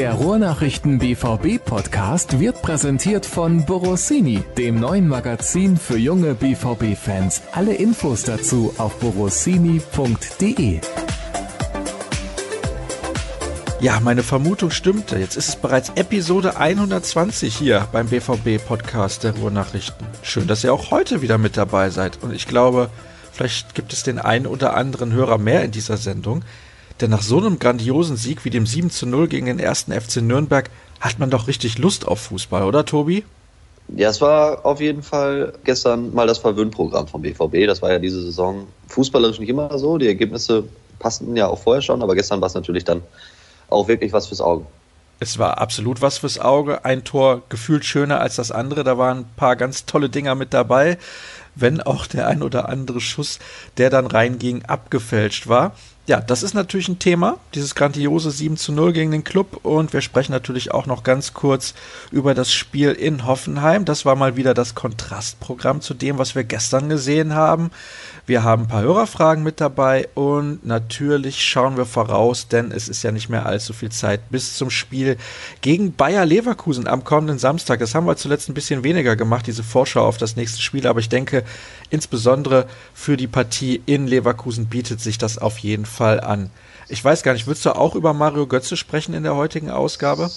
Der Ruhrnachrichten BVB Podcast wird präsentiert von Borossini, dem neuen Magazin für junge BVB Fans. Alle Infos dazu auf borossini.de. Ja, meine Vermutung stimmte. Jetzt ist es bereits Episode 120 hier beim BVB Podcast der Ruhrnachrichten. Schön, dass ihr auch heute wieder mit dabei seid. Und ich glaube, vielleicht gibt es den einen oder anderen Hörer mehr in dieser Sendung. Denn nach so einem grandiosen Sieg wie dem 7 zu 0 gegen den ersten FC Nürnberg hat man doch richtig Lust auf Fußball, oder Tobi? Ja, es war auf jeden Fall gestern mal das Verwöhnprogramm vom BVB. Das war ja diese Saison fußballerisch nicht immer so. Die Ergebnisse passten ja auch vorher schon, aber gestern war es natürlich dann auch wirklich was fürs Auge. Es war absolut was fürs Auge. Ein Tor gefühlt schöner als das andere. Da waren ein paar ganz tolle Dinger mit dabei. Wenn auch der ein oder andere Schuss, der dann reinging, abgefälscht war ja, das ist natürlich ein Thema, dieses grandiose 7 zu 0 gegen den Club. Und wir sprechen natürlich auch noch ganz kurz über das Spiel in Hoffenheim. Das war mal wieder das Kontrastprogramm zu dem, was wir gestern gesehen haben. Wir haben ein paar Hörerfragen mit dabei und natürlich schauen wir voraus, denn es ist ja nicht mehr allzu viel Zeit bis zum Spiel gegen Bayer Leverkusen am kommenden Samstag. Das haben wir zuletzt ein bisschen weniger gemacht, diese Vorschau auf das nächste Spiel, aber ich denke, insbesondere für die Partie in Leverkusen bietet sich das auf jeden Fall an. Ich weiß gar nicht, würdest du auch über Mario Götze sprechen in der heutigen Ausgabe?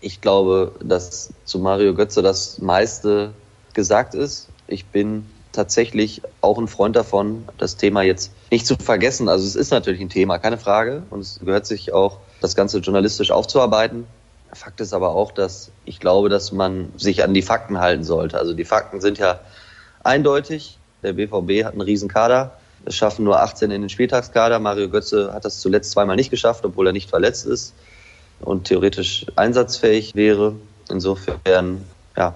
Ich glaube, dass zu Mario Götze das meiste gesagt ist. Ich bin tatsächlich auch ein Freund davon, das Thema jetzt nicht zu vergessen. Also es ist natürlich ein Thema, keine Frage. Und es gehört sich auch, das Ganze journalistisch aufzuarbeiten. Fakt ist aber auch, dass ich glaube, dass man sich an die Fakten halten sollte. Also die Fakten sind ja eindeutig. Der BVB hat einen riesen Kader. Es schaffen nur 18 in den Spieltagskader. Mario Götze hat das zuletzt zweimal nicht geschafft, obwohl er nicht verletzt ist und theoretisch einsatzfähig wäre. Insofern, ja,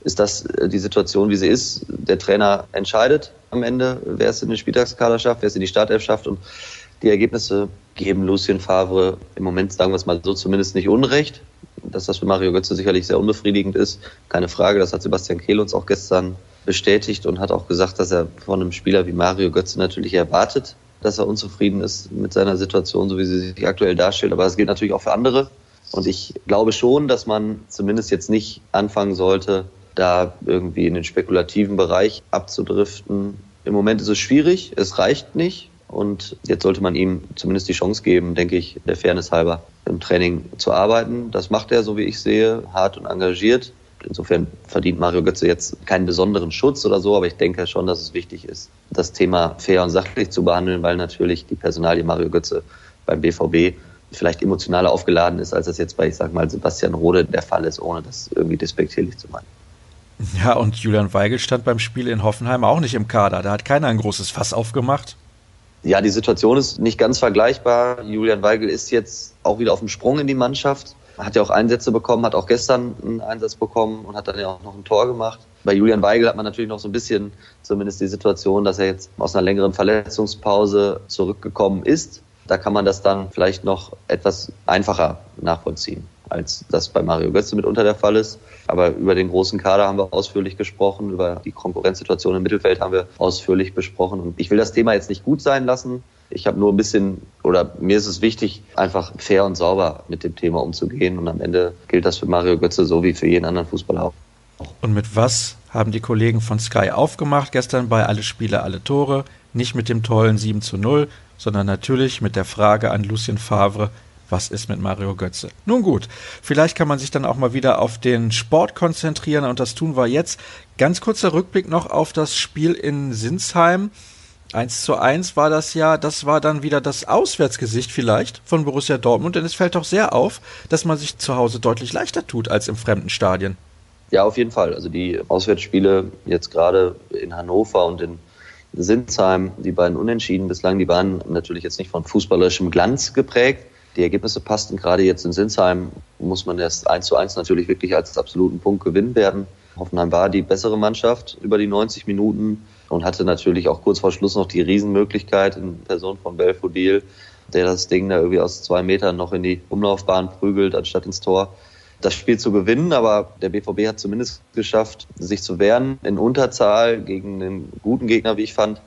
ist das äh, die Situation, wie sie ist. Der Trainer entscheidet am Ende, wer es in den Spieltagskader schafft, wer es in die Startelf schafft und die Ergebnisse geben Lucien Favre im Moment, sagen wir es mal so, zumindest nicht unrecht. Dass das für Mario Götze sicherlich sehr unbefriedigend ist, keine Frage. Das hat Sebastian Kehl uns auch gestern bestätigt und hat auch gesagt, dass er von einem Spieler wie Mario Götze natürlich erwartet, dass er unzufrieden ist mit seiner Situation, so wie sie sich aktuell darstellt. Aber das gilt natürlich auch für andere. Und ich glaube schon, dass man zumindest jetzt nicht anfangen sollte, da irgendwie in den spekulativen Bereich abzudriften. Im Moment ist es schwierig, es reicht nicht. Und jetzt sollte man ihm zumindest die Chance geben, denke ich, der Fairness halber im Training zu arbeiten. Das macht er, so wie ich sehe, hart und engagiert. Insofern verdient Mario Götze jetzt keinen besonderen Schutz oder so, aber ich denke schon, dass es wichtig ist, das Thema fair und sachlich zu behandeln, weil natürlich die Personalie Mario Götze beim BVB vielleicht emotionaler aufgeladen ist, als das jetzt bei, ich sag mal, Sebastian Rode der Fall ist, ohne das irgendwie despektierlich zu meinen. Ja, und Julian Weigel stand beim Spiel in Hoffenheim auch nicht im Kader. Da hat keiner ein großes Fass aufgemacht. Ja, die Situation ist nicht ganz vergleichbar. Julian Weigel ist jetzt auch wieder auf dem Sprung in die Mannschaft. Hat ja auch Einsätze bekommen, hat auch gestern einen Einsatz bekommen und hat dann ja auch noch ein Tor gemacht. Bei Julian Weigel hat man natürlich noch so ein bisschen zumindest die Situation, dass er jetzt aus einer längeren Verletzungspause zurückgekommen ist. Da kann man das dann vielleicht noch etwas einfacher nachvollziehen als das bei Mario Götze mitunter der Fall ist. Aber über den großen Kader haben wir ausführlich gesprochen, über die Konkurrenzsituation im Mittelfeld haben wir ausführlich besprochen. Und ich will das Thema jetzt nicht gut sein lassen. Ich habe nur ein bisschen, oder mir ist es wichtig, einfach fair und sauber mit dem Thema umzugehen. Und am Ende gilt das für Mario Götze so wie für jeden anderen Fußballer auch. Und mit was haben die Kollegen von Sky aufgemacht gestern bei Alle Spiele, alle Tore? Nicht mit dem tollen 7 zu 0, sondern natürlich mit der Frage an Lucien Favre, was ist mit Mario Götze? Nun gut, vielleicht kann man sich dann auch mal wieder auf den Sport konzentrieren und das tun wir jetzt. Ganz kurzer Rückblick noch auf das Spiel in Sinsheim. 1 zu 1 war das ja, das war dann wieder das Auswärtsgesicht vielleicht von Borussia Dortmund, denn es fällt doch sehr auf, dass man sich zu Hause deutlich leichter tut als im fremden Stadion. Ja, auf jeden Fall. Also die Auswärtsspiele jetzt gerade in Hannover und in Sinsheim, die beiden Unentschieden bislang, die waren natürlich jetzt nicht von fußballerischem Glanz geprägt die Ergebnisse passten. Gerade jetzt in Sinsheim muss man erst 1 zu 1 natürlich wirklich als absoluten Punkt gewinnen werden. Hoffenheim war die bessere Mannschaft über die 90 Minuten und hatte natürlich auch kurz vor Schluss noch die Riesenmöglichkeit in Person von Belfodil, der das Ding da irgendwie aus zwei Metern noch in die Umlaufbahn prügelt, anstatt ins Tor das Spiel zu gewinnen, aber der BVB hat zumindest geschafft, sich zu wehren in Unterzahl gegen einen guten Gegner, wie ich fand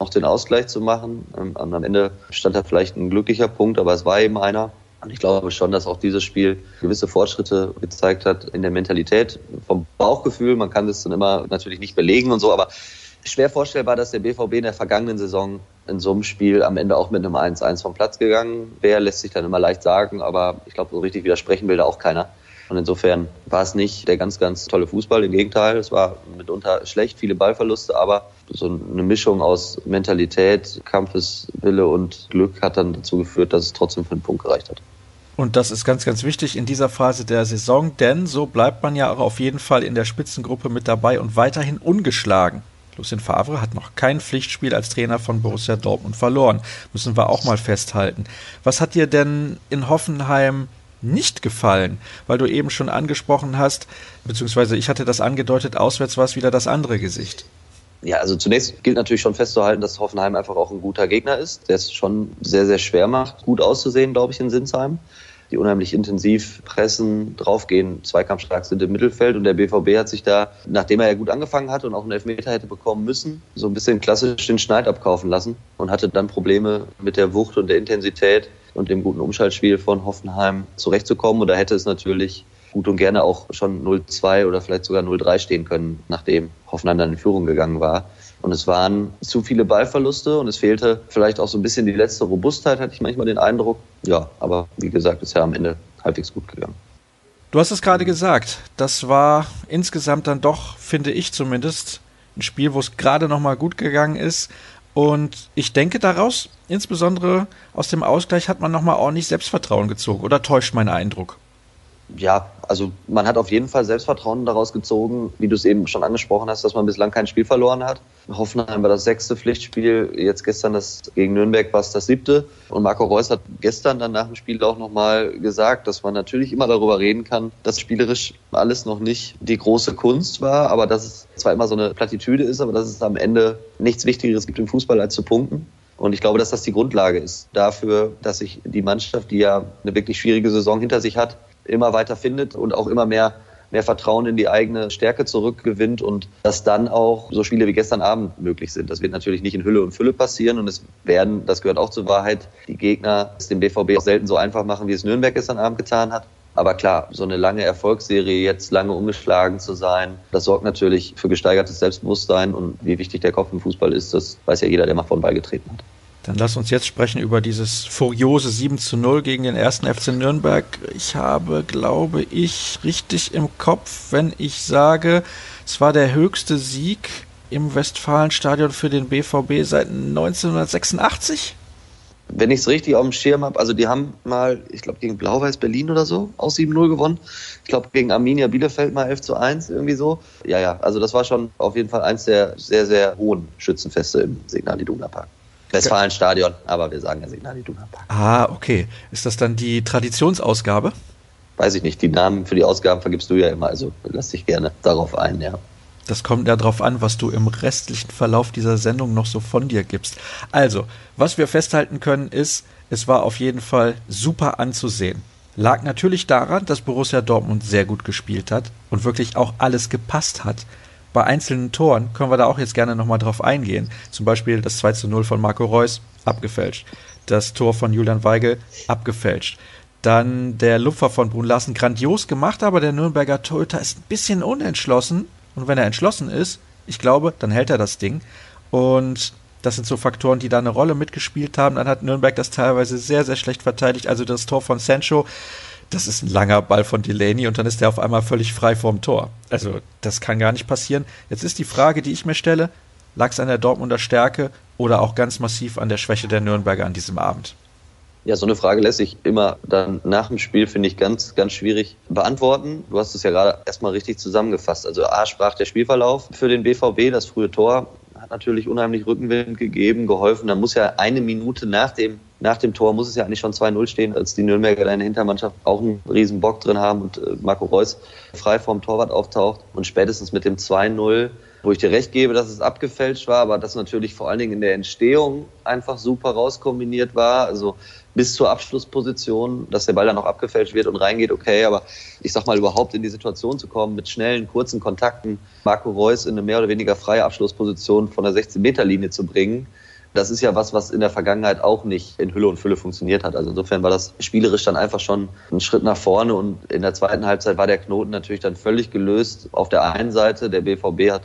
noch den Ausgleich zu machen. Ähm, am Ende stand da vielleicht ein glücklicher Punkt, aber es war eben einer. Und ich glaube schon, dass auch dieses Spiel gewisse Fortschritte gezeigt hat in der Mentalität, vom Bauchgefühl. Man kann das dann immer natürlich nicht belegen und so, aber schwer vorstellbar, dass der BVB in der vergangenen Saison in so einem Spiel am Ende auch mit einem 1-1 vom Platz gegangen wäre, lässt sich dann immer leicht sagen, aber ich glaube, so richtig widersprechen will da auch keiner. Und insofern war es nicht der ganz, ganz tolle Fußball. Im Gegenteil, es war mitunter schlecht, viele Ballverluste, aber so eine Mischung aus Mentalität, Kampfeswille und Glück hat dann dazu geführt, dass es trotzdem für einen Punkt gereicht hat. Und das ist ganz, ganz wichtig in dieser Phase der Saison, denn so bleibt man ja auch auf jeden Fall in der Spitzengruppe mit dabei und weiterhin ungeschlagen. Lucien Favre hat noch kein Pflichtspiel als Trainer von Borussia Dortmund verloren. Müssen wir auch mal festhalten. Was hat dir denn in Hoffenheim nicht gefallen? Weil du eben schon angesprochen hast, beziehungsweise ich hatte das angedeutet, auswärts war es wieder das andere Gesicht. Ja, also zunächst gilt natürlich schon festzuhalten, dass Hoffenheim einfach auch ein guter Gegner ist, der es schon sehr, sehr schwer macht, gut auszusehen, glaube ich, in Sinsheim die unheimlich intensiv pressen, draufgehen, zweikampfstark sind im Mittelfeld. Und der BVB hat sich da, nachdem er ja gut angefangen hatte und auch einen Elfmeter hätte bekommen müssen, so ein bisschen klassisch den Schneid abkaufen lassen und hatte dann Probleme mit der Wucht und der Intensität und dem guten Umschaltspiel von Hoffenheim zurechtzukommen. Und da hätte es natürlich gut und gerne auch schon 0-2 oder vielleicht sogar 0-3 stehen können, nachdem Hoffenheim dann in Führung gegangen war. Und es waren zu viele Ballverluste und es fehlte vielleicht auch so ein bisschen die letzte Robustheit, hatte ich manchmal den Eindruck. Ja, aber wie gesagt, ist ja am Ende halbwegs gut gegangen. Du hast es gerade gesagt, das war insgesamt dann doch, finde ich zumindest, ein Spiel, wo es gerade noch mal gut gegangen ist. Und ich denke daraus, insbesondere aus dem Ausgleich, hat man noch mal ordentlich Selbstvertrauen gezogen. Oder täuscht mein Eindruck? Ja, also man hat auf jeden Fall Selbstvertrauen daraus gezogen, wie du es eben schon angesprochen hast, dass man bislang kein Spiel verloren hat. Hoffenheim war das sechste Pflichtspiel, jetzt gestern das gegen Nürnberg war es das siebte. Und Marco Reus hat gestern dann nach dem Spiel auch nochmal gesagt, dass man natürlich immer darüber reden kann, dass spielerisch alles noch nicht die große Kunst war, aber dass es zwar immer so eine Plattitüde ist, aber dass es am Ende nichts Wichtigeres gibt im Fußball als zu punkten. Und ich glaube, dass das die Grundlage ist dafür, dass sich die Mannschaft, die ja eine wirklich schwierige Saison hinter sich hat, immer weiter findet und auch immer mehr mehr Vertrauen in die eigene Stärke zurückgewinnt und dass dann auch so Spiele wie gestern Abend möglich sind. Das wird natürlich nicht in Hülle und Fülle passieren und es werden, das gehört auch zur Wahrheit, die Gegner es dem BVB auch selten so einfach machen, wie es Nürnberg gestern Abend getan hat. Aber klar, so eine lange Erfolgsserie, jetzt lange umgeschlagen zu sein, das sorgt natürlich für gesteigertes Selbstbewusstsein und wie wichtig der Kopf im Fußball ist, das weiß ja jeder, der mal von beigetreten hat. Dann lass uns jetzt sprechen über dieses furiose 7 zu 0 gegen den ersten FC Nürnberg. Ich habe, glaube ich, richtig im Kopf, wenn ich sage, es war der höchste Sieg im Westfalenstadion für den BVB seit 1986. Wenn ich es richtig auf dem Schirm habe, also die haben mal, ich glaube, gegen Blau-Weiß Berlin oder so aus 7-0 gewonnen. Ich glaube, gegen Arminia Bielefeld mal 11 zu 1, irgendwie so. Ja, ja, also das war schon auf jeden Fall eins der sehr, sehr hohen Schützenfeste im Signal Iduna Park. Westfalenstadion, aber wir sagen ja Signal Iduna Park. Ah, okay. Ist das dann die Traditionsausgabe? Weiß ich nicht. Die Namen für die Ausgaben vergibst du ja immer, also lass dich gerne darauf ein, ja. Das kommt ja darauf an, was du im restlichen Verlauf dieser Sendung noch so von dir gibst. Also, was wir festhalten können, ist, es war auf jeden Fall super anzusehen. Lag natürlich daran, dass Borussia Dortmund sehr gut gespielt hat und wirklich auch alles gepasst hat bei einzelnen Toren können wir da auch jetzt gerne nochmal drauf eingehen. Zum Beispiel das 2 zu 0 von Marco Reus, abgefälscht. Das Tor von Julian Weigel, abgefälscht. Dann der Lupfer von Brun Larsen, grandios gemacht, aber der Nürnberger Torhüter ist ein bisschen unentschlossen. Und wenn er entschlossen ist, ich glaube, dann hält er das Ding. Und das sind so Faktoren, die da eine Rolle mitgespielt haben. Dann hat Nürnberg das teilweise sehr, sehr schlecht verteidigt. Also das Tor von Sancho, das ist ein langer Ball von Delaney und dann ist er auf einmal völlig frei vorm Tor. Also das kann gar nicht passieren. Jetzt ist die Frage, die ich mir stelle, lag es an der Dortmunder Stärke oder auch ganz massiv an der Schwäche der Nürnberger an diesem Abend? Ja, so eine Frage lässt sich immer dann nach dem Spiel, finde ich, ganz, ganz schwierig beantworten. Du hast es ja gerade erstmal richtig zusammengefasst. Also A sprach der Spielverlauf für den BVB, das frühe Tor hat natürlich unheimlich Rückenwind gegeben, geholfen. Da muss ja eine Minute nach dem nach dem Tor muss es ja eigentlich schon 2-0 stehen, als die Nürnberger in der Hintermannschaft auch einen riesen Bock drin haben und äh, Marco Reus frei vorm Torwart auftaucht. Und spätestens mit dem 2-0, wo ich dir recht gebe, dass es abgefälscht war, aber das natürlich vor allen Dingen in der Entstehung einfach super rauskombiniert war. Also bis zur Abschlussposition, dass der Ball dann noch abgefälscht wird und reingeht, okay, aber ich sag mal, überhaupt in die Situation zu kommen, mit schnellen, kurzen Kontakten Marco Reus in eine mehr oder weniger freie Abschlussposition von der 16-Meter-Linie zu bringen, Das ist ja was, was in der Vergangenheit auch nicht in Hülle und Fülle funktioniert hat. Also insofern war das spielerisch dann einfach schon ein Schritt nach vorne und in der zweiten Halbzeit war der Knoten natürlich dann völlig gelöst. Auf der einen Seite, der BVB hat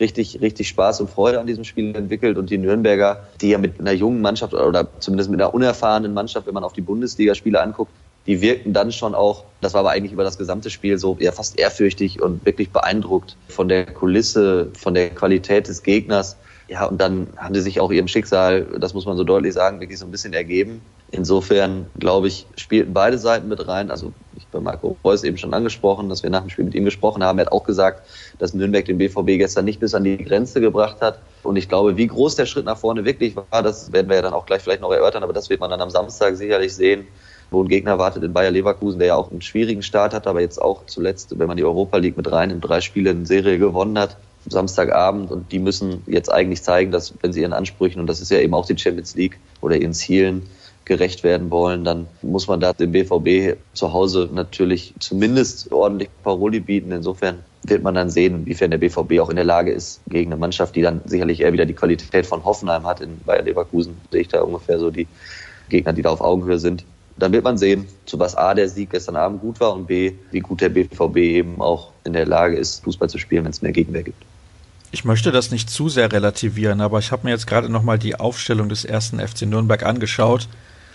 richtig, richtig Spaß und Freude an diesem Spiel entwickelt und die Nürnberger, die ja mit einer jungen Mannschaft oder zumindest mit einer unerfahrenen Mannschaft, wenn man auf die Bundesligaspiele anguckt, die wirkten dann schon auch, das war aber eigentlich über das gesamte Spiel so eher fast ehrfürchtig und wirklich beeindruckt von der Kulisse, von der Qualität des Gegners. Ja, und dann haben sie sich auch ihrem Schicksal, das muss man so deutlich sagen, wirklich so ein bisschen ergeben. Insofern, glaube ich, spielten beide Seiten mit rein. Also ich bei Marco Reus eben schon angesprochen, dass wir nach dem Spiel mit ihm gesprochen haben. Er hat auch gesagt, dass Nürnberg den BVB gestern nicht bis an die Grenze gebracht hat. Und ich glaube, wie groß der Schritt nach vorne wirklich war, das werden wir ja dann auch gleich vielleicht noch erörtern, aber das wird man dann am Samstag sicherlich sehen wo ein Gegner wartet in Bayer Leverkusen, der ja auch einen schwierigen Start hat, aber jetzt auch zuletzt, wenn man die Europa League mit rein in drei Spielen in Serie gewonnen hat, Samstagabend und die müssen jetzt eigentlich zeigen, dass wenn sie ihren Ansprüchen, und das ist ja eben auch die Champions League oder ihren Zielen gerecht werden wollen, dann muss man da dem BVB zu Hause natürlich zumindest ordentlich Paroli bieten. Insofern wird man dann sehen, inwiefern der BVB auch in der Lage ist, gegen eine Mannschaft, die dann sicherlich eher wieder die Qualität von Hoffenheim hat, in Bayer Leverkusen sehe ich da ungefähr so die Gegner, die da auf Augenhöhe sind, dann wird man sehen, zu was A der Sieg gestern Abend gut war und B, wie gut der BVB eben auch in der Lage ist, Fußball zu spielen, wenn es mehr Gegenwehr gibt. Ich möchte das nicht zu sehr relativieren, aber ich habe mir jetzt gerade nochmal die Aufstellung des ersten FC Nürnberg angeschaut.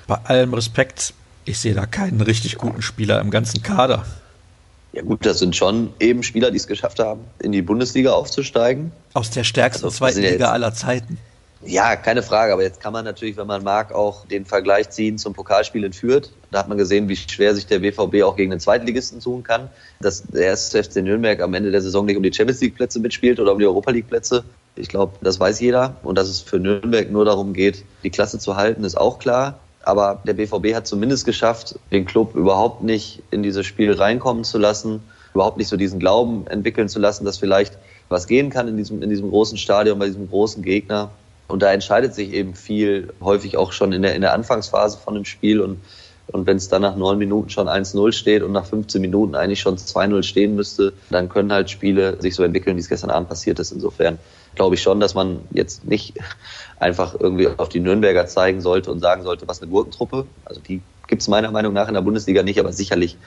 Bei allem Respekt, ich sehe da keinen richtig guten Spieler im ganzen Kader. Ja gut, das sind schon eben Spieler, die es geschafft haben, in die Bundesliga aufzusteigen. Aus der stärksten also, zweiten Liga aller Zeiten. Ja, keine Frage. Aber jetzt kann man natürlich, wenn man mag, auch den Vergleich ziehen zum Pokalspiel in Fürth. Da hat man gesehen, wie schwer sich der BVB auch gegen den Zweitligisten tun kann. Dass der erste FC Nürnberg am Ende der Saison nicht um die Champions League Plätze mitspielt oder um die Europa League Plätze. Ich glaube, das weiß jeder. Und dass es für Nürnberg nur darum geht, die Klasse zu halten, ist auch klar. Aber der BVB hat zumindest geschafft, den Club überhaupt nicht in dieses Spiel reinkommen zu lassen, überhaupt nicht so diesen Glauben entwickeln zu lassen, dass vielleicht was gehen kann in diesem, in diesem großen Stadion, bei diesem großen Gegner. Und da entscheidet sich eben viel, häufig auch schon in der, in der Anfangsphase von dem Spiel. Und, und wenn es dann nach neun Minuten schon 1-0 steht und nach 15 Minuten eigentlich schon 2-0 stehen müsste, dann können halt Spiele sich so entwickeln, wie es gestern Abend passiert ist. Insofern glaube ich schon, dass man jetzt nicht einfach irgendwie auf die Nürnberger zeigen sollte und sagen sollte, was eine Gurkentruppe. Also die gibt es meiner Meinung nach in der Bundesliga nicht, aber sicherlich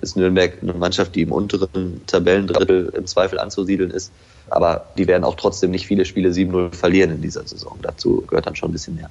ist Nürnberg eine Mannschaft, die im unteren Tabellendrittel im Zweifel anzusiedeln ist. Aber die werden auch trotzdem nicht viele Spiele 7-0 verlieren in dieser Saison. Dazu gehört dann schon ein bisschen mehr.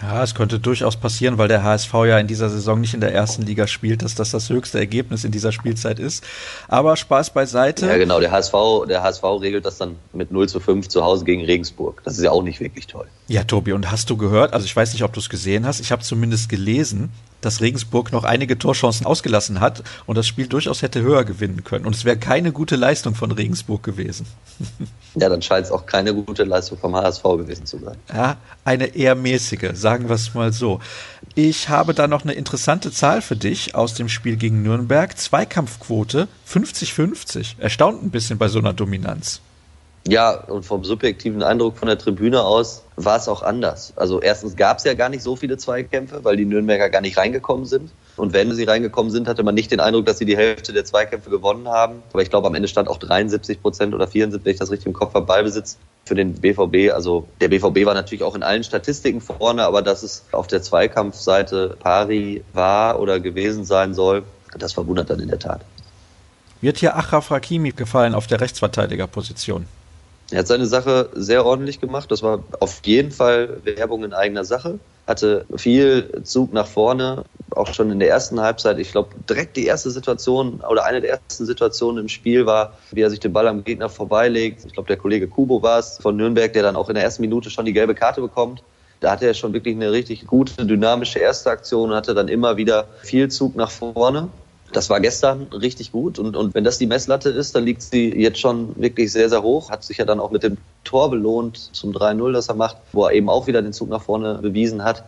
Ja, es könnte durchaus passieren, weil der HSV ja in dieser Saison nicht in der ersten Liga spielt, dass das das höchste Ergebnis in dieser Spielzeit ist. Aber Spaß beiseite. Ja, genau. Der HSV, der HSV regelt das dann mit 0 zu 5 zu Hause gegen Regensburg. Das ist ja auch nicht wirklich toll. Ja, Tobi, und hast du gehört, also ich weiß nicht, ob du es gesehen hast, ich habe zumindest gelesen, dass Regensburg noch einige Torchancen ausgelassen hat und das Spiel durchaus hätte höher gewinnen können. Und es wäre keine gute Leistung von Regensburg gewesen. Ja, dann scheint es auch keine gute Leistung vom HSV gewesen zu sein. Ja, eine eher mäßige, sagen wir es mal so. Ich habe da noch eine interessante Zahl für dich aus dem Spiel gegen Nürnberg. Zweikampfquote 50-50. Erstaunt ein bisschen bei so einer Dominanz. Ja, und vom subjektiven Eindruck von der Tribüne aus war es auch anders. Also erstens gab es ja gar nicht so viele Zweikämpfe, weil die Nürnberger gar nicht reingekommen sind. Und wenn sie reingekommen sind, hatte man nicht den Eindruck, dass sie die Hälfte der Zweikämpfe gewonnen haben. Aber ich glaube, am Ende stand auch 73 Prozent oder 74, wenn ich das richtig im Kopf habe, Ballbesitz für den BVB. Also der BVB war natürlich auch in allen Statistiken vorne, aber dass es auf der Zweikampfseite pari war oder gewesen sein soll, das verwundert dann in der Tat. Wird hier Achraf Hakimi gefallen auf der Rechtsverteidigerposition? Er hat seine Sache sehr ordentlich gemacht. Das war auf jeden Fall Werbung in eigener Sache. Hatte viel Zug nach vorne, auch schon in der ersten Halbzeit. Ich glaube, direkt die erste Situation oder eine der ersten Situationen im Spiel war, wie er sich den Ball am Gegner vorbeilegt. Ich glaube, der Kollege Kubo war es von Nürnberg, der dann auch in der ersten Minute schon die gelbe Karte bekommt. Da hatte er schon wirklich eine richtig gute, dynamische erste Aktion und hatte dann immer wieder viel Zug nach vorne. Das war gestern richtig gut und, und wenn das die Messlatte ist, dann liegt sie jetzt schon wirklich sehr, sehr hoch. Hat sich ja dann auch mit dem Tor belohnt zum 3-0, das er macht, wo er eben auch wieder den Zug nach vorne bewiesen hat.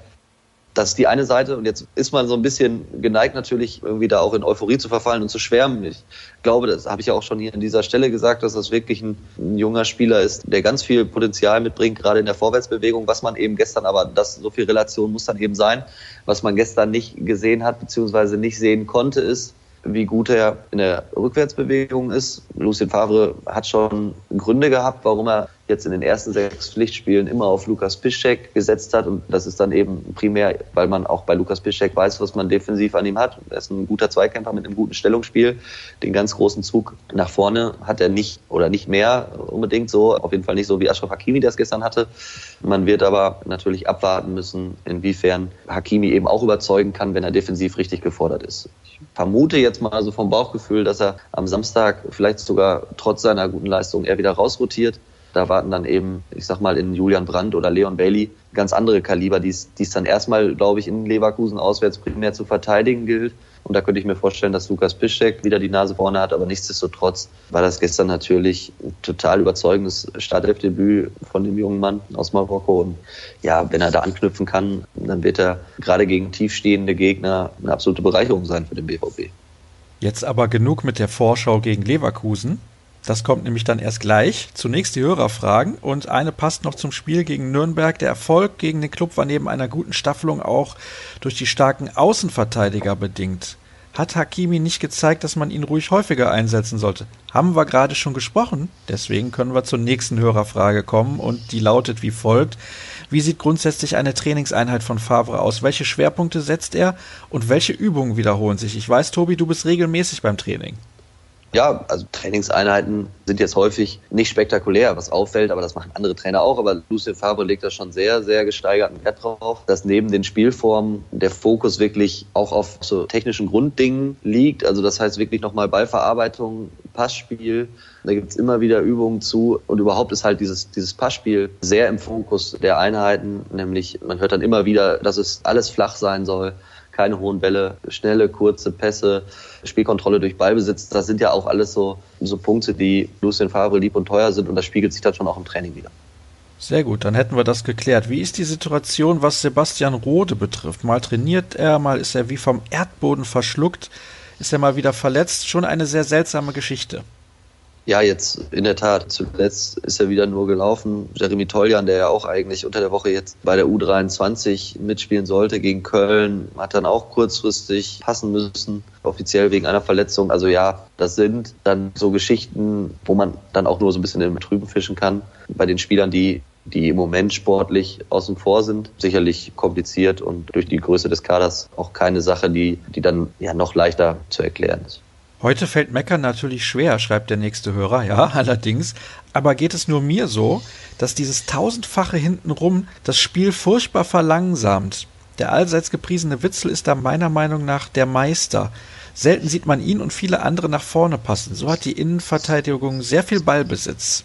Das ist die eine Seite und jetzt ist man so ein bisschen geneigt natürlich irgendwie da auch in Euphorie zu verfallen und zu schwärmen. Ich glaube, das habe ich ja auch schon hier an dieser Stelle gesagt, dass das wirklich ein, ein, junger Spieler ist, der ganz viel Potenzial mitbringt, gerade in der Vorwärtsbewegung, was man eben gestern, aber das so viel Relation muss dann eben sein, was man gestern nicht gesehen hat, beziehungsweise nicht sehen konnte, ist, wie gut er in der Rückwärtsbewegung ist. Lucien Favre hat schon Gründe gehabt, warum er jetzt in den ersten sechs Pflichtspielen immer auf Lukas Piszczek gesetzt hat. Und das ist dann eben primär, weil man auch bei Lukas Piszczek weiß, was man defensiv an ihm hat. Er ist ein guter Zweikämpfer mit einem guten Stellungsspiel. Den ganz großen Zug nach vorne hat er nicht oder nicht mehr unbedingt so. Auf jeden Fall nicht so wie Ashraf Hakimi das gestern hatte. Man wird aber natürlich abwarten müssen, inwiefern Hakimi eben auch überzeugen kann, wenn er defensiv richtig gefordert ist. Ich vermute jetzt mal so vom Bauchgefühl, dass er am Samstag vielleicht sogar trotz seiner guten Leistung eher wieder rausrotiert. Da warten dann eben, ich sag mal, in Julian Brandt oder Leon Bailey ganz andere Kaliber, die es dann erstmal, glaube ich, in Leverkusen auswärts primär zu verteidigen gilt. Und da könnte ich mir vorstellen, dass Lukas Piszczek wieder die Nase vorne hat. Aber nichtsdestotrotz war das gestern natürlich ein total überzeugendes Startelfdebüt von dem jungen Mann aus Marokko. Und ja, wenn er da anknüpfen kann, dann wird er gerade gegen tiefstehende Gegner eine absolute Bereicherung sein für den BVB. Jetzt aber genug mit der Vorschau gegen Leverkusen. Das kommt nämlich dann erst gleich. Zunächst die Hörerfragen und eine passt noch zum Spiel gegen Nürnberg. Der Erfolg gegen den Club war neben einer guten Staffelung auch durch die starken Außenverteidiger bedingt. Hat Hakimi nicht gezeigt, dass man ihn ruhig häufiger einsetzen sollte? Haben wir gerade schon gesprochen. Deswegen können wir zur nächsten Hörerfrage kommen und die lautet wie folgt. Wie sieht grundsätzlich eine Trainingseinheit von Favre aus? Welche Schwerpunkte setzt er und welche Übungen wiederholen sich? Ich weiß, Tobi, du bist regelmäßig beim Training. Ja, also Trainingseinheiten sind jetzt häufig nicht spektakulär, was auffällt, aber das machen andere Trainer auch. Aber Lucien Favre legt da schon sehr, sehr gesteigerten Wert drauf, dass neben den Spielformen der Fokus wirklich auch auf so technischen Grunddingen liegt. Also das heißt wirklich nochmal Ballverarbeitung, Passspiel. Da gibt's immer wieder Übungen zu. Und überhaupt ist halt dieses, dieses Passspiel sehr im Fokus der Einheiten. Nämlich, man hört dann immer wieder, dass es alles flach sein soll keine hohen Bälle, schnelle, kurze Pässe, Spielkontrolle durch Ballbesitz. Das sind ja auch alles so, so Punkte, die Lucien Favre lieb und teuer sind und das spiegelt sich dann schon auch im Training wieder. Sehr gut, dann hätten wir das geklärt. Wie ist die Situation, was Sebastian Rode betrifft? Mal trainiert er, mal ist er wie vom Erdboden verschluckt, ist er mal wieder verletzt. Schon eine sehr seltsame Geschichte. Ja, jetzt in der Tat. Zuletzt ist er wieder nur gelaufen. Jeremy Toljan, der ja auch eigentlich unter der Woche jetzt bei der U23 mitspielen sollte gegen Köln, hat dann auch kurzfristig passen müssen, offiziell wegen einer Verletzung. Also ja, das sind dann so Geschichten, wo man dann auch nur so ein bisschen im Trüben fischen kann. Bei den Spielern, die die im Moment sportlich außen vor sind. Sicherlich kompliziert und durch die Größe des Kaders auch keine Sache, die, die dann ja noch leichter zu erklären ist. Heute fällt Meckern natürlich schwer, schreibt der nächste Hörer, ja, allerdings. Aber geht es nur mir so, dass dieses tausendfache hintenrum das Spiel furchtbar verlangsamt? Der allseits gepriesene Witzel ist da meiner Meinung nach der Meister. Selten sieht man ihn und viele andere nach vorne passen. So hat die Innenverteidigung sehr viel Ballbesitz.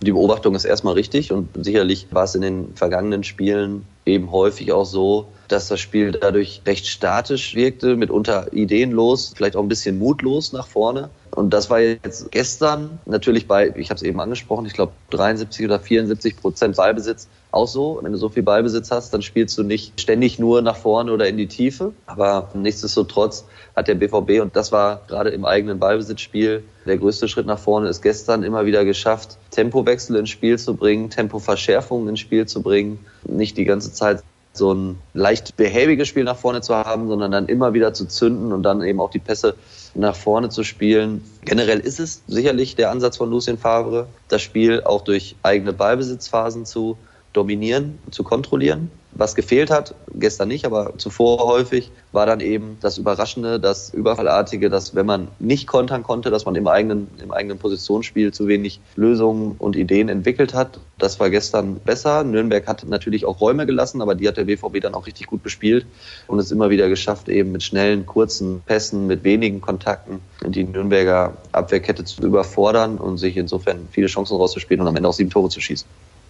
Die Beobachtung ist erstmal richtig und sicherlich war es in den vergangenen Spielen eben häufig auch so, dass das Spiel dadurch recht statisch wirkte, mitunter ideenlos, vielleicht auch ein bisschen mutlos nach vorne. Und das war jetzt gestern natürlich bei, ich habe es eben angesprochen, ich glaube 73 oder 74 Prozent Ballbesitz auch so. Wenn du so viel Ballbesitz hast, dann spielst du nicht ständig nur nach vorne oder in die Tiefe. Aber nichtsdestotrotz hat der BVB, und das war gerade im eigenen Ballbesitzspiel der größte Schritt nach vorne, ist gestern immer wieder geschafft, Tempowechsel ins Spiel zu bringen, Tempoverschärfungen ins Spiel zu bringen, nicht die ganze Zeit so ein leicht behäbiges Spiel nach vorne zu haben, sondern dann immer wieder zu zünden und dann eben auch die Pässe nach vorne zu spielen. Generell ist es sicherlich der Ansatz von Lucien Favre, das Spiel auch durch eigene Ballbesitzphasen zu dominieren, zu kontrollieren. Was gefehlt hat, gestern nicht, aber zuvor häufig, war dann eben das Überraschende, das Überfallartige, dass wenn man nicht kontern konnte, dass man im eigenen, im eigenen Positionsspiel zu wenig Lösungen und Ideen entwickelt hat. Das war gestern besser. Nürnberg hat natürlich auch Räume gelassen, aber die hat der BVB dann auch richtig gut bespielt und es immer wieder geschafft, eben mit schnellen, kurzen Pässen, mit wenigen Kontakten die Nürnberger Abwehrkette zu überfordern und sich insofern viele Chancen rauszuspielen und am Ende auch sieben Tore zu schießen.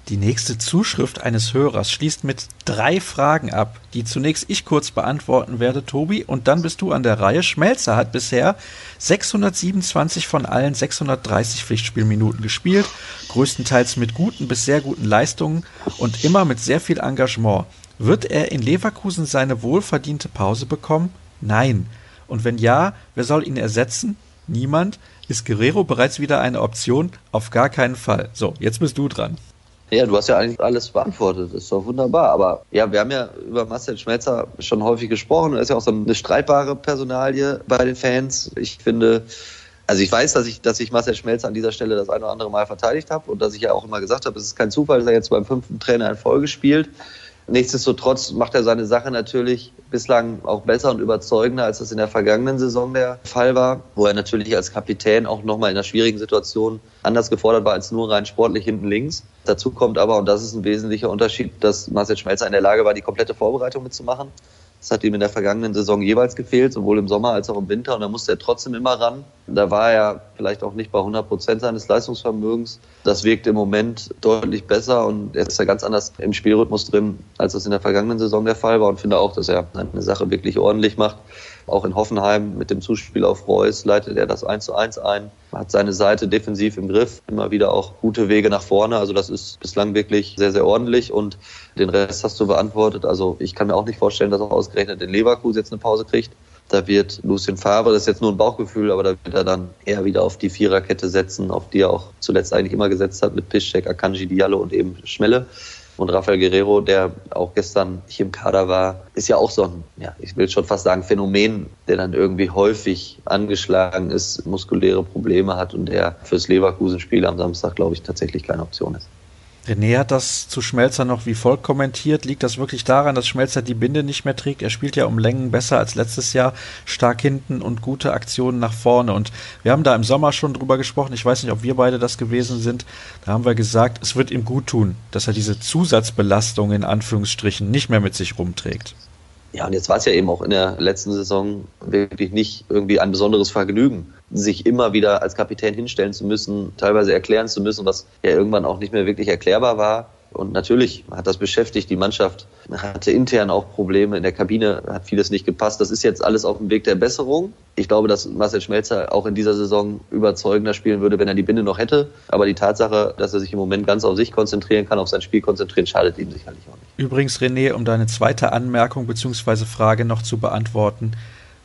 Die nächste Zuschrift eines Hörers schließt mit drei Fragen ab, die zunächst ich kurz beantworten werde, Tobi, und dann bist du an der Reihe. Schmelzer hat bisher 627 von allen 630 Pflichtspielminuten gespielt, größtenteils mit guten bis sehr guten Leistungen und immer mit sehr viel Engagement. Wird er in Leverkusen seine wohlverdiente Pause bekommen? Nein. Und wenn ja, wer soll ihn ersetzen? Niemand. Ist Guerrero bereits wieder eine Option? Auf gar keinen Fall. So, jetzt bist du dran. Ja, du hast ja eigentlich alles beantwortet. Ist doch wunderbar. Aber ja, wir haben ja über Marcel Schmelzer schon häufig gesprochen. Er ist ja auch so eine streitbare Personalie bei den Fans. Ich finde, Also ich weiß, dass ich, dass ich Marcel Schmelzer an dieser Stelle das ein oder andere Mal verteidigt habe und dass ich ja auch immer gesagt habe, es ist kein Zufall, dass er jetzt beim fünften Trainer in Folge spielt. Nichtsdestotrotz macht er seine Sache natürlich bislang auch besser und überzeugender, als das in der vergangenen Saison der Fall war, wo er natürlich als Kapitän auch nochmal in einer schwierigen Situation anders gefordert war als nur rein sportlich hinten links. Dazu kommt aber, und das ist ein wesentlicher Unterschied, dass Marcel Schmelzer in der Lage war, die komplette Vorbereitung mitzumachen. Das hat ihm in der vergangenen Saison jeweils gefehlt, sowohl im Sommer als auch im Winter. Und da musste er trotzdem immer ran. Da war er vielleicht auch nicht bei 100 Prozent seines Leistungsvermögens. Das wirkt im Moment deutlich besser und er ist ja ganz anders im Spielrhythmus drin, als das in der vergangenen Saison der Fall war. Und finde auch, dass er eine Sache wirklich ordentlich macht. Auch in Hoffenheim mit dem Zuspiel auf Reus leitet er das 1 zu 1 ein, hat seine Seite defensiv im Griff, immer wieder auch gute Wege nach vorne. Also das ist bislang wirklich sehr, sehr ordentlich und den Rest hast du beantwortet. Also ich kann mir auch nicht vorstellen, dass er ausgerechnet in Leverkusen jetzt eine Pause kriegt. Da wird Lucien Favre, das ist jetzt nur ein Bauchgefühl, aber da wird er dann eher wieder auf die Viererkette setzen, auf die er auch zuletzt eigentlich immer gesetzt hat mit Piszczek, Akanji, Diallo und eben Schmelle. Und Rafael Guerrero, der auch gestern hier im Kader war, ist ja auch so ein, ja, ich will schon fast sagen, Phänomen, der dann irgendwie häufig angeschlagen ist, muskuläre Probleme hat und der fürs Leverkusen-Spiel am Samstag, glaube ich, tatsächlich keine Option ist. René hat das zu Schmelzer noch wie folgt kommentiert. Liegt das wirklich daran, dass Schmelzer die Binde nicht mehr trägt? Er spielt ja um Längen besser als letztes Jahr, stark hinten und gute Aktionen nach vorne. Und wir haben da im Sommer schon drüber gesprochen. Ich weiß nicht, ob wir beide das gewesen sind. Da haben wir gesagt, es wird ihm gut tun, dass er diese Zusatzbelastung in Anführungsstrichen nicht mehr mit sich rumträgt. Ja, und jetzt war es ja eben auch in der letzten Saison wirklich nicht irgendwie ein besonderes Vergnügen, sich immer wieder als Kapitän hinstellen zu müssen, teilweise erklären zu müssen, was ja irgendwann auch nicht mehr wirklich erklärbar war. Und natürlich hat das beschäftigt. Die Mannschaft hatte intern auch Probleme. In der Kabine hat vieles nicht gepasst. Das ist jetzt alles auf dem Weg der Besserung. Ich glaube, dass Marcel Schmelzer auch in dieser Saison überzeugender spielen würde, wenn er die Binde noch hätte. Aber die Tatsache, dass er sich im Moment ganz auf sich konzentrieren kann, auf sein Spiel konzentrieren, schadet ihm sicherlich auch nicht. Übrigens, René, um deine zweite Anmerkung bzw. Frage noch zu beantworten.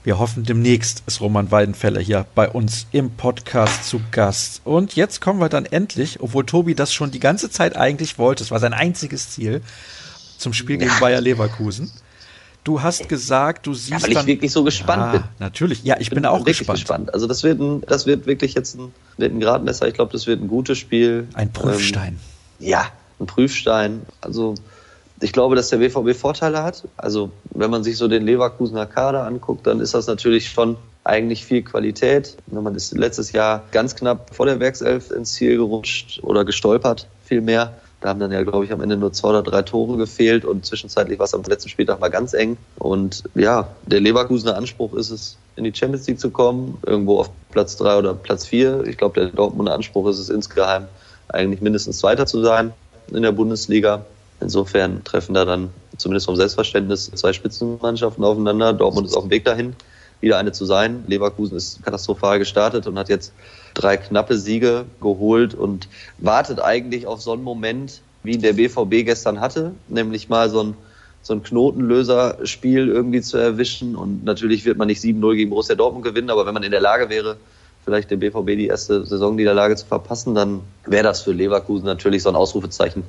Wir hoffen, demnächst ist Roman Weidenfeller hier bei uns im Podcast zu Gast. Und jetzt kommen wir dann endlich, obwohl Tobi das schon die ganze Zeit eigentlich wollte, es war sein einziges Ziel, zum Spiel gegen Bayer Leverkusen. Du hast gesagt, du siehst. Ja, weil ich dann, wirklich so gespannt ja, bin. Natürlich, ja, ich bin, bin auch gespannt. gespannt. Also das wird, ein, das wird wirklich jetzt ein, wird ein Gradmesser. Ich glaube, das wird ein gutes Spiel. Ein Prüfstein. Ähm, ja, ein Prüfstein. Also ich glaube, dass der BVB Vorteile hat. Also wenn man sich so den Leverkusener Kader anguckt, dann ist das natürlich schon eigentlich viel Qualität. Man ist letztes Jahr ganz knapp vor der Werkself ins Ziel gerutscht oder gestolpert, vielmehr. Da haben dann ja, glaube ich, am Ende nur zwei oder drei Tore gefehlt und zwischenzeitlich war es am letzten Spieltag mal ganz eng. Und ja, der Leverkusener Anspruch ist es, in die Champions League zu kommen, irgendwo auf Platz drei oder Platz vier. Ich glaube, der Dortmunder Anspruch ist es insgeheim, eigentlich mindestens Zweiter zu sein in der Bundesliga. Insofern treffen da dann zumindest vom Selbstverständnis zwei Spitzenmannschaften aufeinander. Dortmund ist auf dem Weg dahin, wieder eine zu sein. Leverkusen ist katastrophal gestartet und hat jetzt drei knappe Siege geholt und wartet eigentlich auf so einen Moment, wie der BVB gestern hatte, nämlich mal so ein, so ein Knotenlöser-Spiel irgendwie zu erwischen. Und natürlich wird man nicht 7-0 gegen Borussia Dortmund gewinnen, aber wenn man in der Lage wäre, vielleicht dem BVB die erste Saisonniederlage zu verpassen, dann wäre das für Leverkusen natürlich so ein Ausrufezeichen,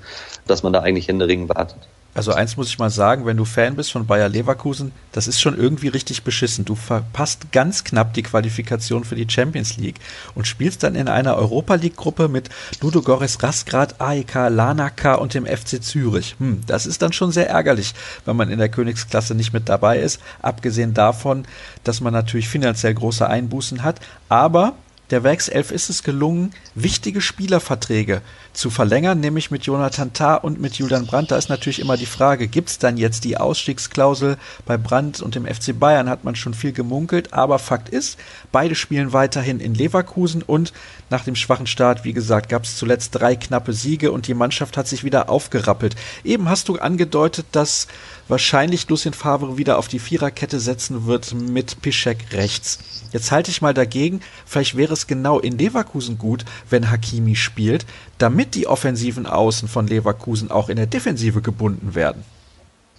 dass man da eigentlich händeringend wartet. Also eins muss ich mal sagen, wenn du Fan bist von Bayer Leverkusen, das ist schon irgendwie richtig beschissen. Du verpasst ganz knapp die Qualifikation für die Champions League und spielst dann in einer Europa League Gruppe mit Ludogorets Rasgrad, AEK Lanaka und dem FC Zürich. Hm, das ist dann schon sehr ärgerlich, wenn man in der Königsklasse nicht mit dabei ist. Abgesehen davon, dass man natürlich finanziell große Einbußen hat, aber der Werkself ist es gelungen, wichtige Spielerverträge zu verlängern, nämlich mit Jonathan Tah und mit Julian Brandt. Da ist natürlich immer die Frage, gibt es dann jetzt die Ausstiegsklausel? Bei Brandt und dem FC Bayern hat man schon viel gemunkelt, aber Fakt ist, beide spielen weiterhin in Leverkusen und nach dem schwachen Start, wie gesagt, gab es zuletzt drei knappe Siege und die Mannschaft hat sich wieder aufgerappelt. Eben hast du angedeutet, dass wahrscheinlich Lucien Favre wieder auf die Viererkette setzen wird mit Piszek rechts. Jetzt halte ich mal dagegen, vielleicht wäre es genau in Leverkusen gut, wenn Hakimi spielt, damit die offensiven Außen von Leverkusen auch in der Defensive gebunden werden.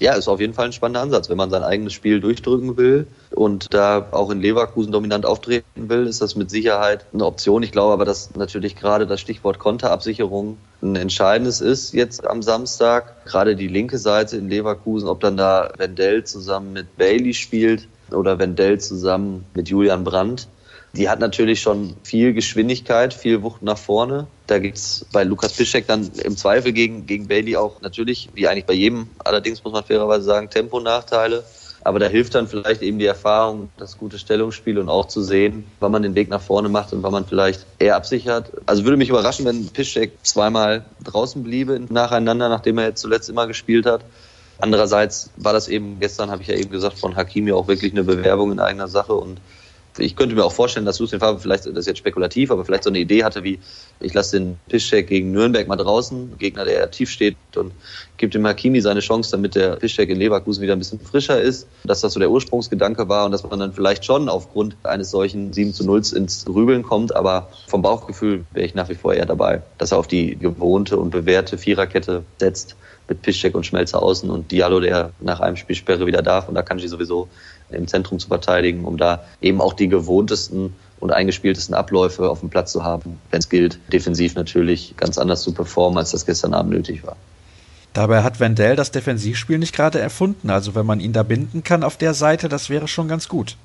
Ja, ist auf jeden Fall ein spannender Ansatz. Wenn man sein eigenes Spiel durchdrücken will und da auch in Leverkusen dominant auftreten will, ist das mit Sicherheit eine Option. Ich glaube aber, dass natürlich gerade das Stichwort Konterabsicherung ein entscheidendes ist jetzt am Samstag. Gerade die linke Seite in Leverkusen, ob dann da Wendell zusammen mit Bailey spielt oder Wendell zusammen mit Julian Brandt. Die hat natürlich schon viel Geschwindigkeit, viel Wucht nach vorne. Da gibt es bei Lukas Piszczek dann im Zweifel gegen, gegen Bailey auch natürlich, wie eigentlich bei jedem, allerdings muss man fairerweise sagen, Temponachteile. Aber da hilft dann vielleicht eben die Erfahrung, das gute Stellungsspiel und auch zu sehen, wann man den Weg nach vorne macht und wann man vielleicht eher absichert. Also würde mich überraschen, wenn Piszczek zweimal draußen bliebe nacheinander, nachdem er jetzt zuletzt immer gespielt hat. Andererseits war das eben, gestern habe ich ja eben gesagt, von Hakimi auch wirklich eine Bewerbung in eigener Sache und ich könnte mir auch vorstellen, dass Lucien Favre vielleicht, das ist jetzt spekulativ, aber vielleicht so eine Idee hatte wie, ich lasse den Piszczek gegen Nürnberg mal draußen, Gegner, der tief steht und gibt dem Hakimi seine Chance, damit der Piszczek in Leverkusen wieder ein bisschen frischer ist, dass das so der Ursprungsgedanke war und dass man dann vielleicht schon aufgrund eines solchen 7 zu 0 ins Rübeln kommt, aber vom Bauchgefühl wäre ich nach wie vor eher dabei, dass er auf die gewohnte und bewährte Viererkette setzt mit Piszczek und Schmelzer außen und Diallo, der nach einem Spielsperre wieder darf und da kann ich sowieso im Zentrum zu verteidigen, um da eben auch die gewohntesten und eingespieltesten Abläufe auf dem Platz zu haben, wenn es gilt, defensiv natürlich ganz anders zu performen, als das gestern Abend nötig war. Dabei hat Wendell das Defensivspiel nicht gerade erfunden. Also wenn man ihn da binden kann auf der Seite, das wäre schon ganz gut.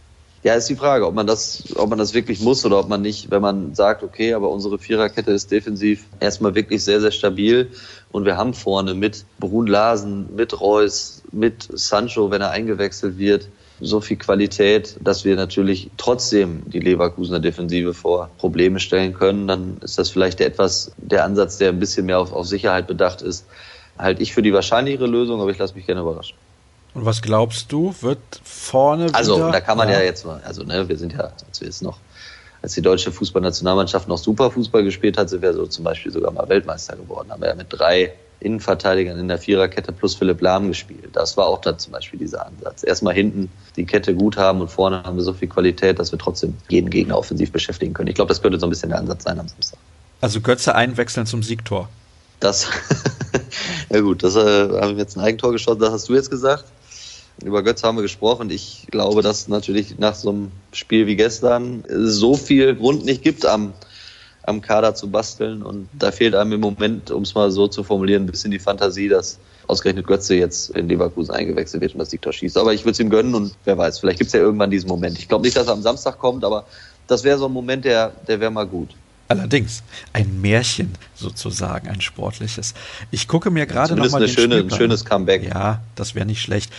Ja, ist die Frage, ob man das, ob man das wirklich muss oder ob man nicht, wenn man sagt, okay, aber unsere Viererkette ist defensiv erstmal wirklich sehr, sehr stabil und wir haben vorne mit Brun Larsen, mit Reus, mit Sancho, wenn er eingewechselt wird, so viel Qualität, dass wir natürlich trotzdem die Leverkusener Defensive vor Probleme stellen können, dann ist das vielleicht etwas der Ansatz, der ein bisschen mehr auf, auf Sicherheit bedacht ist. Halte ich für die wahrscheinlichere Lösung, aber ich lasse mich gerne überraschen. Und was glaubst du, wird vorne Also, da kann man ja, ja jetzt mal, also ne, wir sind ja, als wir jetzt noch, als die deutsche Fußballnationalmannschaft noch Superfußball gespielt hat, sind wir so zum Beispiel sogar mal Weltmeister geworden. Haben wir ja mit drei Innenverteidigern in der Viererkette plus Philipp Lahm gespielt. Das war auch dann zum Beispiel dieser Ansatz. Erstmal hinten die Kette gut haben und vorne haben wir so viel Qualität, dass wir trotzdem jeden Gegner offensiv beschäftigen können. Ich glaube, das könnte so ein bisschen der Ansatz sein am Samstag. Also Götze einwechseln zum Siegtor. Das, ja gut, das äh, haben wir jetzt ein Eigentor geschossen, das hast du jetzt gesagt. Über Götze haben wir gesprochen. Ich glaube, dass natürlich nach so einem Spiel wie gestern so viel Grund nicht gibt am am Kader zu basteln. Und da fehlt einem im Moment, um es mal so zu formulieren, ein bisschen die Fantasie, dass ausgerechnet Götze jetzt in Leverkusen eingewechselt wird und das Siegtor schießt. Aber ich würde es ihm gönnen und wer weiß, vielleicht gibt es ja irgendwann diesen Moment. Ich glaube nicht, dass er am Samstag kommt, aber das wäre so ein Moment, der, der wäre mal gut. Allerdings ein Märchen sozusagen, ein sportliches. Ich gucke mir gerade noch mal eine schöne, ein schönes Comeback. Ja, das wäre nicht schlecht.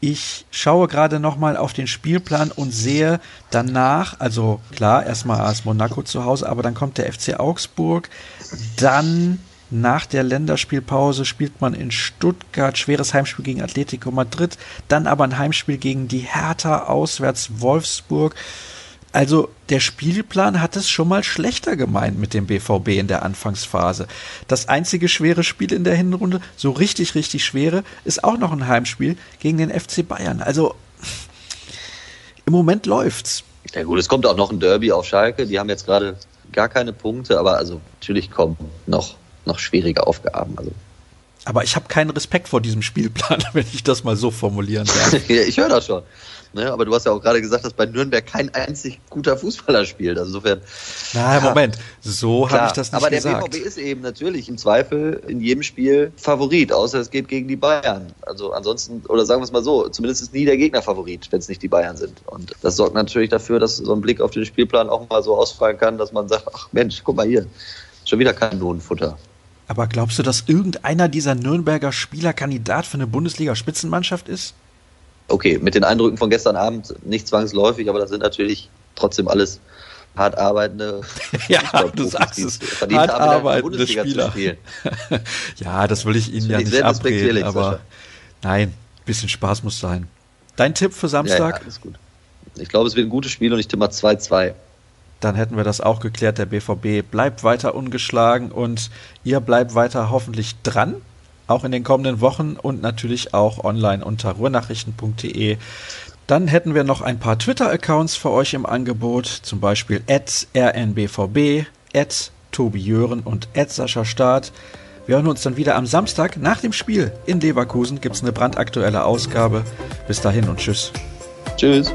Ich schaue gerade nochmal auf den Spielplan und sehe danach, also klar, erstmal AS Monaco zu Hause, aber dann kommt der FC Augsburg, dann nach der Länderspielpause spielt man in Stuttgart. Schweres Heimspiel gegen Atletico Madrid, dann aber ein Heimspiel gegen die Hertha auswärts Wolfsburg. Also der Spielplan hat es schon mal schlechter gemeint mit dem BVB in der Anfangsphase. Das einzige schwere Spiel in der Hinrunde, so richtig, richtig schwere, ist auch noch ein Heimspiel gegen den FC Bayern. Also im Moment läuft's. Ja gut, es kommt auch noch ein Derby auf Schalke. Die haben jetzt gerade gar keine Punkte, aber also natürlich kommen noch, noch schwierige Aufgaben. Also aber ich habe keinen Respekt vor diesem Spielplan, wenn ich das mal so formulieren darf. ich höre das schon. Ne? Aber du hast ja auch gerade gesagt, dass bei Nürnberg kein einzig guter Fußballer spielt. Also insofern. Na, ja, Moment, so habe ich das nicht aber gesagt. Aber der BVB ist eben natürlich im Zweifel in jedem Spiel Favorit, außer es geht gegen die Bayern. Also ansonsten, oder sagen wir es mal so, zumindest ist nie der Gegner Favorit, wenn es nicht die Bayern sind. Und das sorgt natürlich dafür, dass so ein Blick auf den Spielplan auch mal so ausfallen kann, dass man sagt, ach Mensch, guck mal hier, schon wieder Kanonenfutter. Aber glaubst du, dass irgendeiner dieser Nürnberger Spieler Kandidat für eine Bundesliga-Spitzenmannschaft ist? okay, mit den Eindrücken von gestern Abend nicht zwangsläufig, aber das sind natürlich trotzdem alles hart arbeitende ja, du sagst es, hart arbeitende Spieler. ja, das will ich Ihnen ja nicht abreden, aber nein, bisschen Spaß muss sein. Dein Tipp für Samstag? Ja, ja, alles gut. Ich glaube, es wird ein gutes Spiel und ich tippe mal 2-2. Dann hätten wir das auch geklärt. Der BVB bleibt weiter ungeschlagen und ihr bleibt weiter hoffentlich dran auch in den kommenden Wochen und natürlich auch online unter ruhrnachrichten.de. Dann hätten wir noch ein paar Twitter-Accounts für euch im Angebot, zum Beispiel rnbvb, Tobi Jören und Sascha Staat. Wir hören uns dann wieder am Samstag nach dem Spiel in Leverkusen. Gibt es eine brandaktuelle Ausgabe. Bis dahin und tschüss. Tschüss.